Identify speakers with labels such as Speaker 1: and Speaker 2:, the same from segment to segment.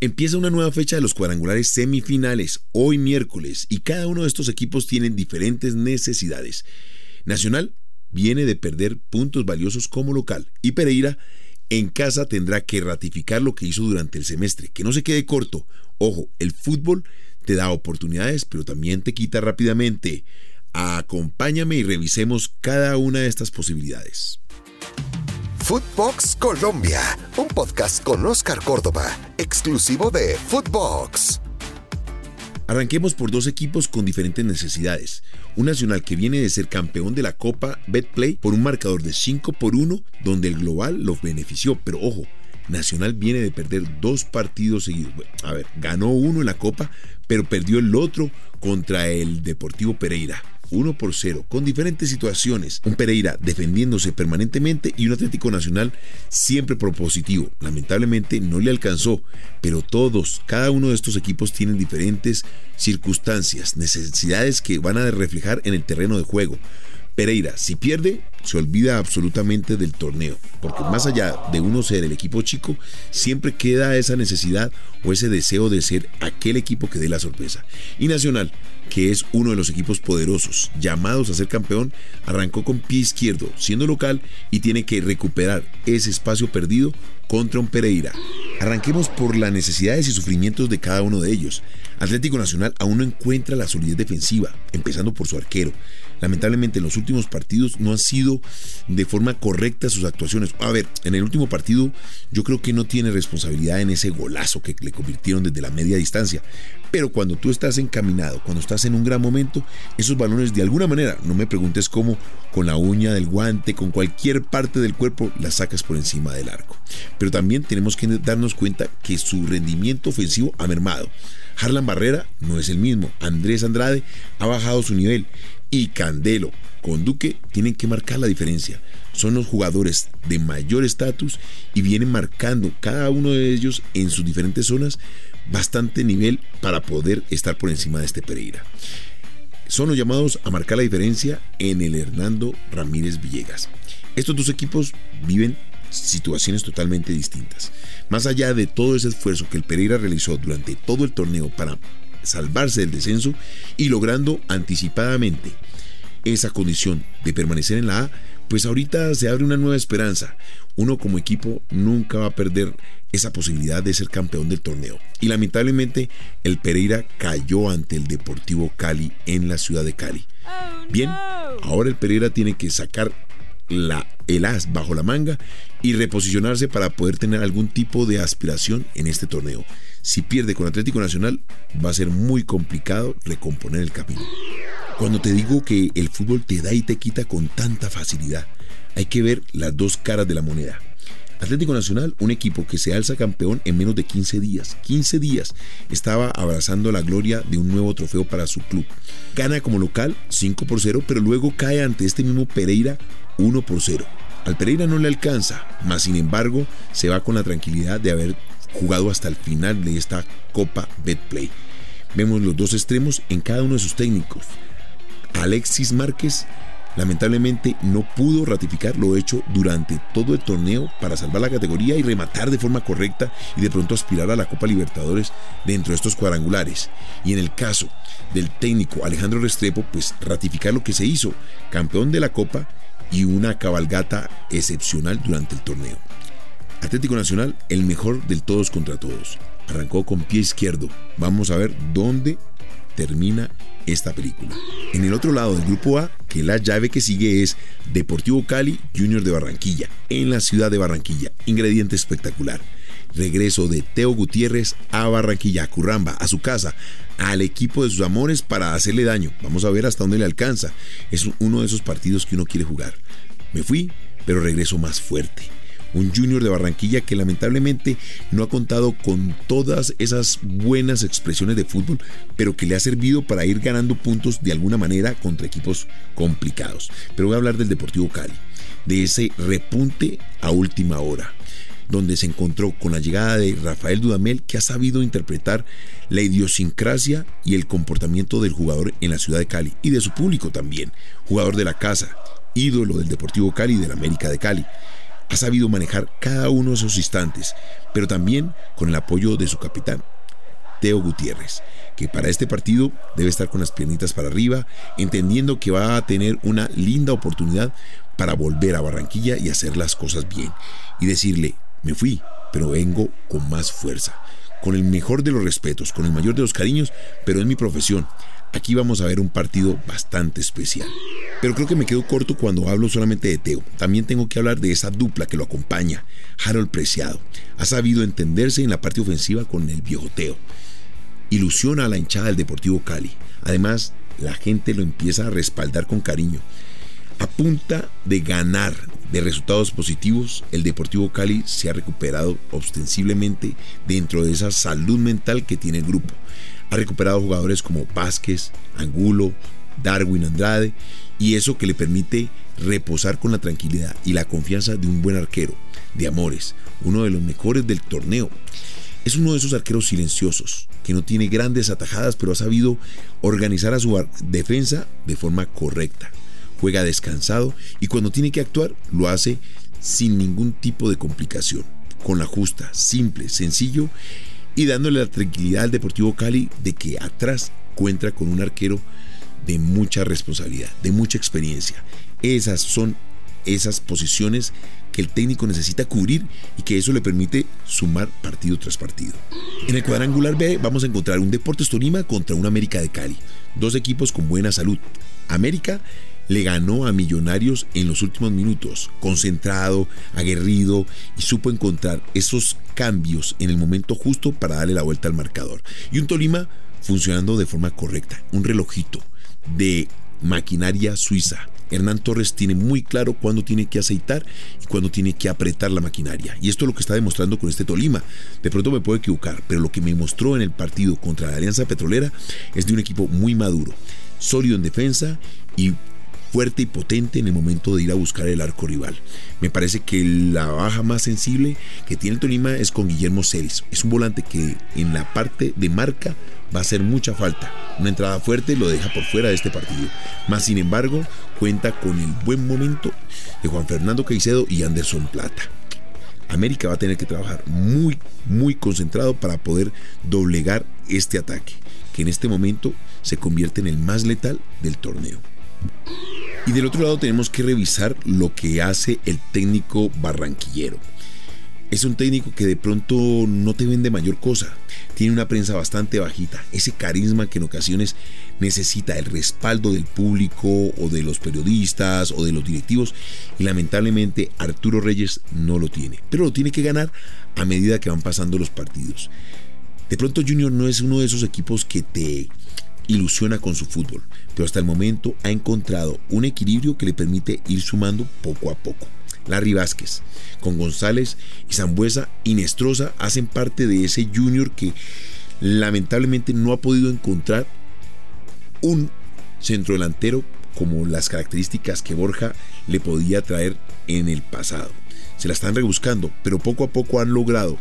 Speaker 1: Empieza una nueva fecha de los cuadrangulares semifinales, hoy miércoles, y cada uno de estos equipos tienen diferentes necesidades. Nacional viene de perder puntos valiosos como local y Pereira en casa tendrá que ratificar lo que hizo durante el semestre, que no se quede corto. Ojo, el fútbol te da oportunidades, pero también te quita rápidamente. Acompáñame y revisemos cada una de estas posibilidades.
Speaker 2: Footbox Colombia, un podcast con Oscar Córdoba, exclusivo de Footbox.
Speaker 1: Arranquemos por dos equipos con diferentes necesidades. Un Nacional que viene de ser campeón de la Copa Betplay por un marcador de 5 por 1, donde el global lo benefició, pero ojo, Nacional viene de perder dos partidos seguidos. A ver, ganó uno en la Copa, pero perdió el otro contra el Deportivo Pereira. 1 por 0, con diferentes situaciones. Un Pereira defendiéndose permanentemente y un Atlético Nacional siempre propositivo. Lamentablemente no le alcanzó, pero todos, cada uno de estos equipos tienen diferentes circunstancias, necesidades que van a reflejar en el terreno de juego. Pereira, si pierde, se olvida absolutamente del torneo, porque más allá de uno ser el equipo chico, siempre queda esa necesidad o ese deseo de ser aquel equipo que dé la sorpresa. Y Nacional, que es uno de los equipos poderosos, llamados a ser campeón, arrancó con pie izquierdo, siendo local y tiene que recuperar ese espacio perdido contra un Pereira. Arranquemos por las necesidades y sufrimientos de cada uno de ellos. Atlético Nacional aún no encuentra la solidez defensiva, empezando por su arquero. Lamentablemente en los últimos partidos no han sido de forma correcta sus actuaciones. A ver, en el último partido yo creo que no tiene responsabilidad en ese golazo que le convirtieron desde la media distancia. Pero cuando tú estás encaminado, cuando estás en un gran momento, esos balones de alguna manera, no me preguntes cómo, con la uña del guante, con cualquier parte del cuerpo, las sacas por encima del arco. Pero también tenemos que darnos cuenta que su rendimiento ofensivo ha mermado. Harlan Barrera no es el mismo. Andrés Andrade ha bajado su nivel. Y Candelo con Duque tienen que marcar la diferencia. Son los jugadores de mayor estatus y vienen marcando cada uno de ellos en sus diferentes zonas bastante nivel para poder estar por encima de este Pereira. Son los llamados a marcar la diferencia en el Hernando Ramírez Villegas. Estos dos equipos viven situaciones totalmente distintas. Más allá de todo ese esfuerzo que el Pereira realizó durante todo el torneo para salvarse del descenso y logrando anticipadamente esa condición de permanecer en la A, pues ahorita se abre una nueva esperanza. Uno como equipo nunca va a perder esa posibilidad de ser campeón del torneo. Y lamentablemente el Pereira cayó ante el Deportivo Cali en la ciudad de Cali. Oh, Bien, ahora el Pereira tiene que sacar la, el as bajo la manga y reposicionarse para poder tener algún tipo de aspiración en este torneo. Si pierde con Atlético Nacional, va a ser muy complicado recomponer el camino. Cuando te digo que el fútbol te da y te quita con tanta facilidad, hay que ver las dos caras de la moneda. Atlético Nacional, un equipo que se alza campeón en menos de 15 días. 15 días estaba abrazando la gloria de un nuevo trofeo para su club. Gana como local 5 por 0, pero luego cae ante este mismo Pereira 1 por 0. Al Pereira no le alcanza, mas sin embargo se va con la tranquilidad de haber jugado hasta el final de esta Copa Betplay. Vemos los dos extremos en cada uno de sus técnicos. Alexis Márquez lamentablemente no pudo ratificar lo hecho durante todo el torneo para salvar la categoría y rematar de forma correcta y de pronto aspirar a la Copa Libertadores dentro de estos cuadrangulares. Y en el caso del técnico Alejandro Restrepo, pues ratificar lo que se hizo, campeón de la Copa y una cabalgata excepcional durante el torneo. Atlético Nacional, el mejor del todos contra todos. Arrancó con pie izquierdo. Vamos a ver dónde termina esta película. En el otro lado del grupo A, que la llave que sigue es Deportivo Cali Junior de Barranquilla, en la ciudad de Barranquilla. Ingrediente espectacular. Regreso de Teo Gutiérrez a Barranquilla, a Curramba, a su casa, al equipo de sus amores para hacerle daño. Vamos a ver hasta dónde le alcanza. Es uno de esos partidos que uno quiere jugar. Me fui, pero regreso más fuerte un junior de Barranquilla que lamentablemente no ha contado con todas esas buenas expresiones de fútbol, pero que le ha servido para ir ganando puntos de alguna manera contra equipos complicados. Pero voy a hablar del Deportivo Cali, de ese repunte a última hora donde se encontró con la llegada de Rafael Dudamel, que ha sabido interpretar la idiosincrasia y el comportamiento del jugador en la ciudad de Cali y de su público también, jugador de la casa, ídolo del Deportivo Cali y del América de Cali ha sabido manejar cada uno de esos instantes, pero también con el apoyo de su capitán, Teo Gutiérrez, que para este partido debe estar con las piernitas para arriba, entendiendo que va a tener una linda oportunidad para volver a Barranquilla y hacer las cosas bien. Y decirle, me fui, pero vengo con más fuerza, con el mejor de los respetos, con el mayor de los cariños, pero es mi profesión. Aquí vamos a ver un partido bastante especial. Pero creo que me quedo corto cuando hablo solamente de Teo. También tengo que hablar de esa dupla que lo acompaña. Harold Preciado. Ha sabido entenderse en la parte ofensiva con el viejo Teo. Ilusiona a la hinchada del Deportivo Cali. Además, la gente lo empieza a respaldar con cariño. A punta de ganar de resultados positivos, el Deportivo Cali se ha recuperado ostensiblemente dentro de esa salud mental que tiene el grupo. Ha recuperado jugadores como Vázquez, Angulo, Darwin Andrade y eso que le permite reposar con la tranquilidad y la confianza de un buen arquero, de Amores, uno de los mejores del torneo. Es uno de esos arqueros silenciosos, que no tiene grandes atajadas, pero ha sabido organizar a su defensa de forma correcta juega descansado y cuando tiene que actuar lo hace sin ningún tipo de complicación, con la justa, simple, sencillo y dándole la tranquilidad al Deportivo Cali de que atrás cuenta con un arquero de mucha responsabilidad, de mucha experiencia. Esas son esas posiciones que el técnico necesita cubrir y que eso le permite sumar partido tras partido. En el cuadrangular B vamos a encontrar un Deportes Tolima contra un América de Cali, dos equipos con buena salud. América le ganó a Millonarios en los últimos minutos, concentrado, aguerrido y supo encontrar esos cambios en el momento justo para darle la vuelta al marcador. Y un Tolima funcionando de forma correcta, un relojito de maquinaria suiza. Hernán Torres tiene muy claro cuándo tiene que aceitar y cuándo tiene que apretar la maquinaria. Y esto es lo que está demostrando con este Tolima. De pronto me puedo equivocar, pero lo que me mostró en el partido contra la Alianza Petrolera es de un equipo muy maduro, sólido en defensa y fuerte y potente en el momento de ir a buscar el arco rival. Me parece que la baja más sensible que tiene el Tolima es con Guillermo Celis. Es un volante que en la parte de marca va a hacer mucha falta. Una entrada fuerte lo deja por fuera de este partido. Más sin embargo, cuenta con el buen momento de Juan Fernando Caicedo y Anderson Plata. América va a tener que trabajar muy, muy concentrado para poder doblegar este ataque, que en este momento se convierte en el más letal del torneo. Y del otro lado tenemos que revisar lo que hace el técnico barranquillero. Es un técnico que de pronto no te vende mayor cosa. Tiene una prensa bastante bajita. Ese carisma que en ocasiones necesita el respaldo del público o de los periodistas o de los directivos. Y lamentablemente Arturo Reyes no lo tiene. Pero lo tiene que ganar a medida que van pasando los partidos. De pronto Junior no es uno de esos equipos que te ilusiona con su fútbol, pero hasta el momento ha encontrado un equilibrio que le permite ir sumando poco a poco. Larry Vázquez, con González y Zambuesa y Nestroza hacen parte de ese junior que lamentablemente no ha podido encontrar un centro delantero como las características que Borja le podía traer en el pasado. Se la están rebuscando, pero poco a poco han logrado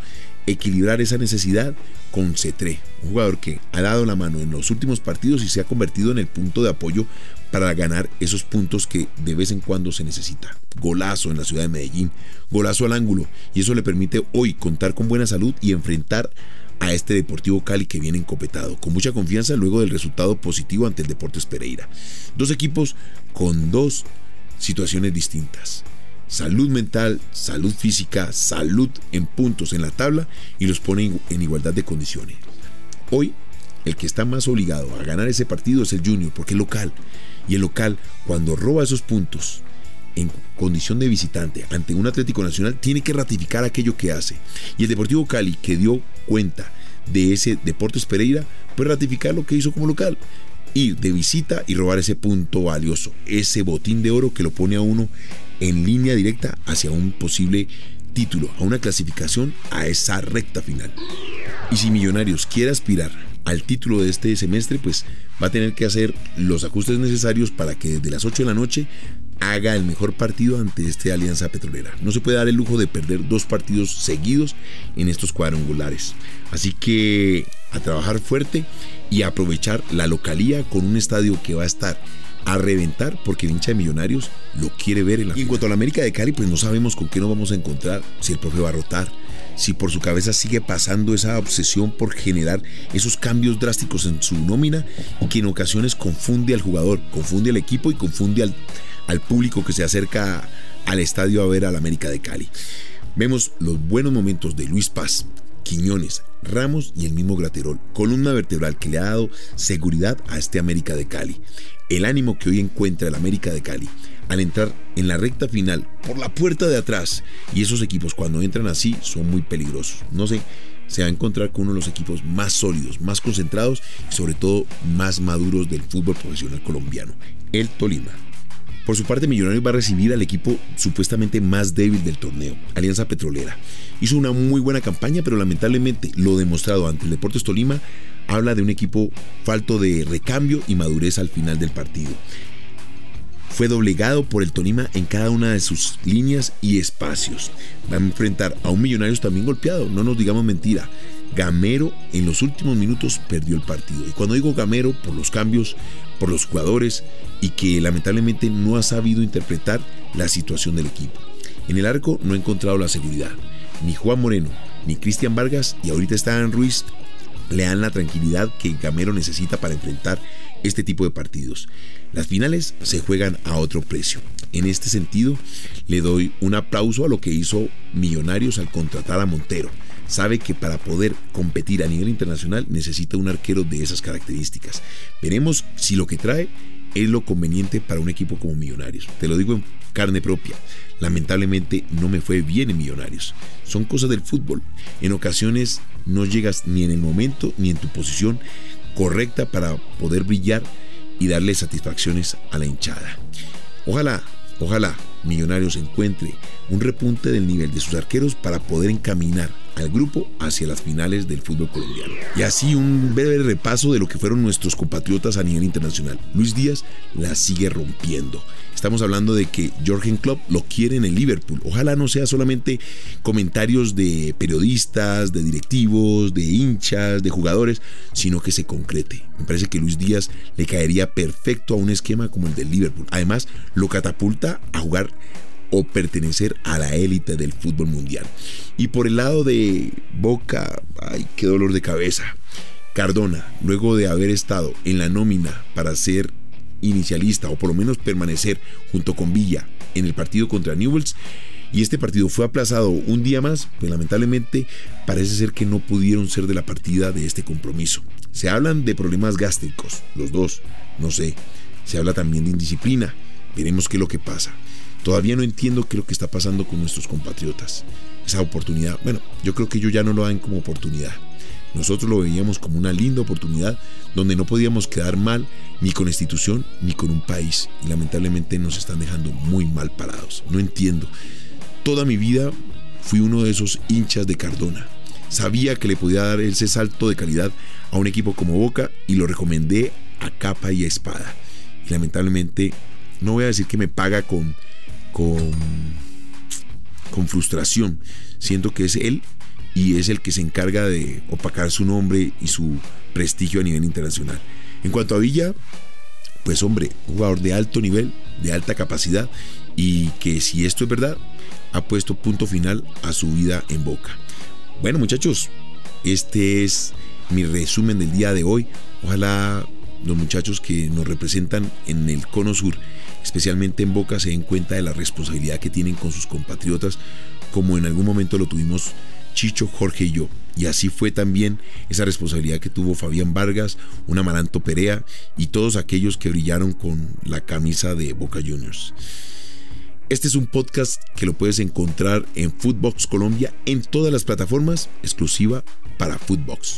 Speaker 1: equilibrar esa necesidad con Cetré, un jugador que ha dado la mano en los últimos partidos y se ha convertido en el punto de apoyo para ganar esos puntos que de vez en cuando se necesita. Golazo en la ciudad de Medellín, golazo al ángulo, y eso le permite hoy contar con buena salud y enfrentar a este Deportivo Cali que viene encopetado, con mucha confianza luego del resultado positivo ante el Deportes Pereira. Dos equipos con dos situaciones distintas salud mental, salud física, salud en puntos en la tabla y los pone en igualdad de condiciones. Hoy, el que está más obligado a ganar ese partido es el Junior, porque es local. Y el local, cuando roba esos puntos en condición de visitante ante un Atlético Nacional, tiene que ratificar aquello que hace. Y el Deportivo Cali, que dio cuenta de ese Deportes Pereira, puede ratificar lo que hizo como local ir de visita y robar ese punto valioso, ese botín de oro que lo pone a uno en línea directa hacia un posible título, a una clasificación a esa recta final. Y si Millonarios quiere aspirar al título de este semestre, pues va a tener que hacer los ajustes necesarios para que desde las 8 de la noche haga el mejor partido ante esta alianza petrolera. No se puede dar el lujo de perder dos partidos seguidos en estos cuadrangulares. Así que a trabajar fuerte y aprovechar la localía con un estadio que va a estar a reventar porque el hincha de Millonarios lo quiere ver en la. Y en cuanto a la América de Cali, pues no sabemos con qué nos vamos a encontrar, si el profe va a rotar, si por su cabeza sigue pasando esa obsesión por generar esos cambios drásticos en su nómina y que en ocasiones confunde al jugador, confunde al equipo y confunde al, al público que se acerca al estadio a ver al América de Cali. Vemos los buenos momentos de Luis Paz, Quiñones, Ramos y el mismo Graterol, columna vertebral que le ha dado seguridad a este América de Cali. El ánimo que hoy encuentra el América de Cali al entrar en la recta final por la puerta de atrás y esos equipos cuando entran así son muy peligrosos. No sé, se va a encontrar con uno de los equipos más sólidos, más concentrados y sobre todo más maduros del fútbol profesional colombiano, el Tolima. Por su parte, Millonarios va a recibir al equipo supuestamente más débil del torneo, Alianza Petrolera. Hizo una muy buena campaña, pero lamentablemente lo demostrado ante el Deportes Tolima habla de un equipo falto de recambio y madurez al final del partido. Fue doblegado por el Tolima en cada una de sus líneas y espacios. Va a enfrentar a un Millonarios también golpeado, no nos digamos mentira. Gamero en los últimos minutos perdió el partido. Y cuando digo Gamero, por los cambios, por los jugadores y que lamentablemente no ha sabido interpretar la situación del equipo. En el arco no ha encontrado la seguridad. Ni Juan Moreno, ni Cristian Vargas y ahorita está en Ruiz le dan la tranquilidad que Gamero necesita para enfrentar este tipo de partidos. Las finales se juegan a otro precio. En este sentido, le doy un aplauso a lo que hizo Millonarios al contratar a Montero. Sabe que para poder competir a nivel internacional necesita un arquero de esas características. Veremos si lo que trae es lo conveniente para un equipo como Millonarios. Te lo digo en carne propia. Lamentablemente no me fue bien en Millonarios. Son cosas del fútbol. En ocasiones no llegas ni en el momento ni en tu posición correcta para poder brillar y darle satisfacciones a la hinchada. Ojalá, ojalá Millonarios encuentre un repunte del nivel de sus arqueros para poder encaminar al grupo hacia las finales del fútbol colombiano. Y así un breve repaso de lo que fueron nuestros compatriotas a nivel internacional. Luis Díaz la sigue rompiendo. Estamos hablando de que Jorgen Klopp lo quiere en el Liverpool. Ojalá no sea solamente comentarios de periodistas, de directivos, de hinchas, de jugadores, sino que se concrete. Me parece que Luis Díaz le caería perfecto a un esquema como el del Liverpool. Además, lo catapulta a jugar o pertenecer a la élite del fútbol mundial. Y por el lado de Boca, ay, qué dolor de cabeza. Cardona, luego de haber estado en la nómina para ser inicialista o por lo menos permanecer junto con Villa en el partido contra Newells y este partido fue aplazado un día más, pues lamentablemente parece ser que no pudieron ser de la partida de este compromiso. Se hablan de problemas gástricos, los dos, no sé. Se habla también de indisciplina. Veremos qué es lo que pasa. Todavía no entiendo qué es lo que está pasando con nuestros compatriotas. Esa oportunidad, bueno, yo creo que ellos ya no lo dan como oportunidad. Nosotros lo veíamos como una linda oportunidad donde no podíamos quedar mal ni con la institución ni con un país. Y lamentablemente nos están dejando muy mal parados. No entiendo. Toda mi vida fui uno de esos hinchas de Cardona. Sabía que le podía dar ese salto de calidad a un equipo como Boca y lo recomendé a capa y a espada. Y lamentablemente, no voy a decir que me paga con, con, con frustración. Siento que es él y es el que se encarga de opacar su nombre y su prestigio a nivel internacional. En cuanto a Villa, pues hombre, un jugador de alto nivel, de alta capacidad y que si esto es verdad, ha puesto punto final a su vida en Boca. Bueno muchachos, este es mi resumen del día de hoy. Ojalá los muchachos que nos representan en el Cono Sur, especialmente en Boca, se den cuenta de la responsabilidad que tienen con sus compatriotas, como en algún momento lo tuvimos Chicho, Jorge y yo. Y así fue también esa responsabilidad que tuvo Fabián Vargas, un Amaranto Perea y todos aquellos que brillaron con la camisa de Boca Juniors. Este es un podcast que lo puedes encontrar en Footbox Colombia en todas las plataformas, exclusiva para Footbox.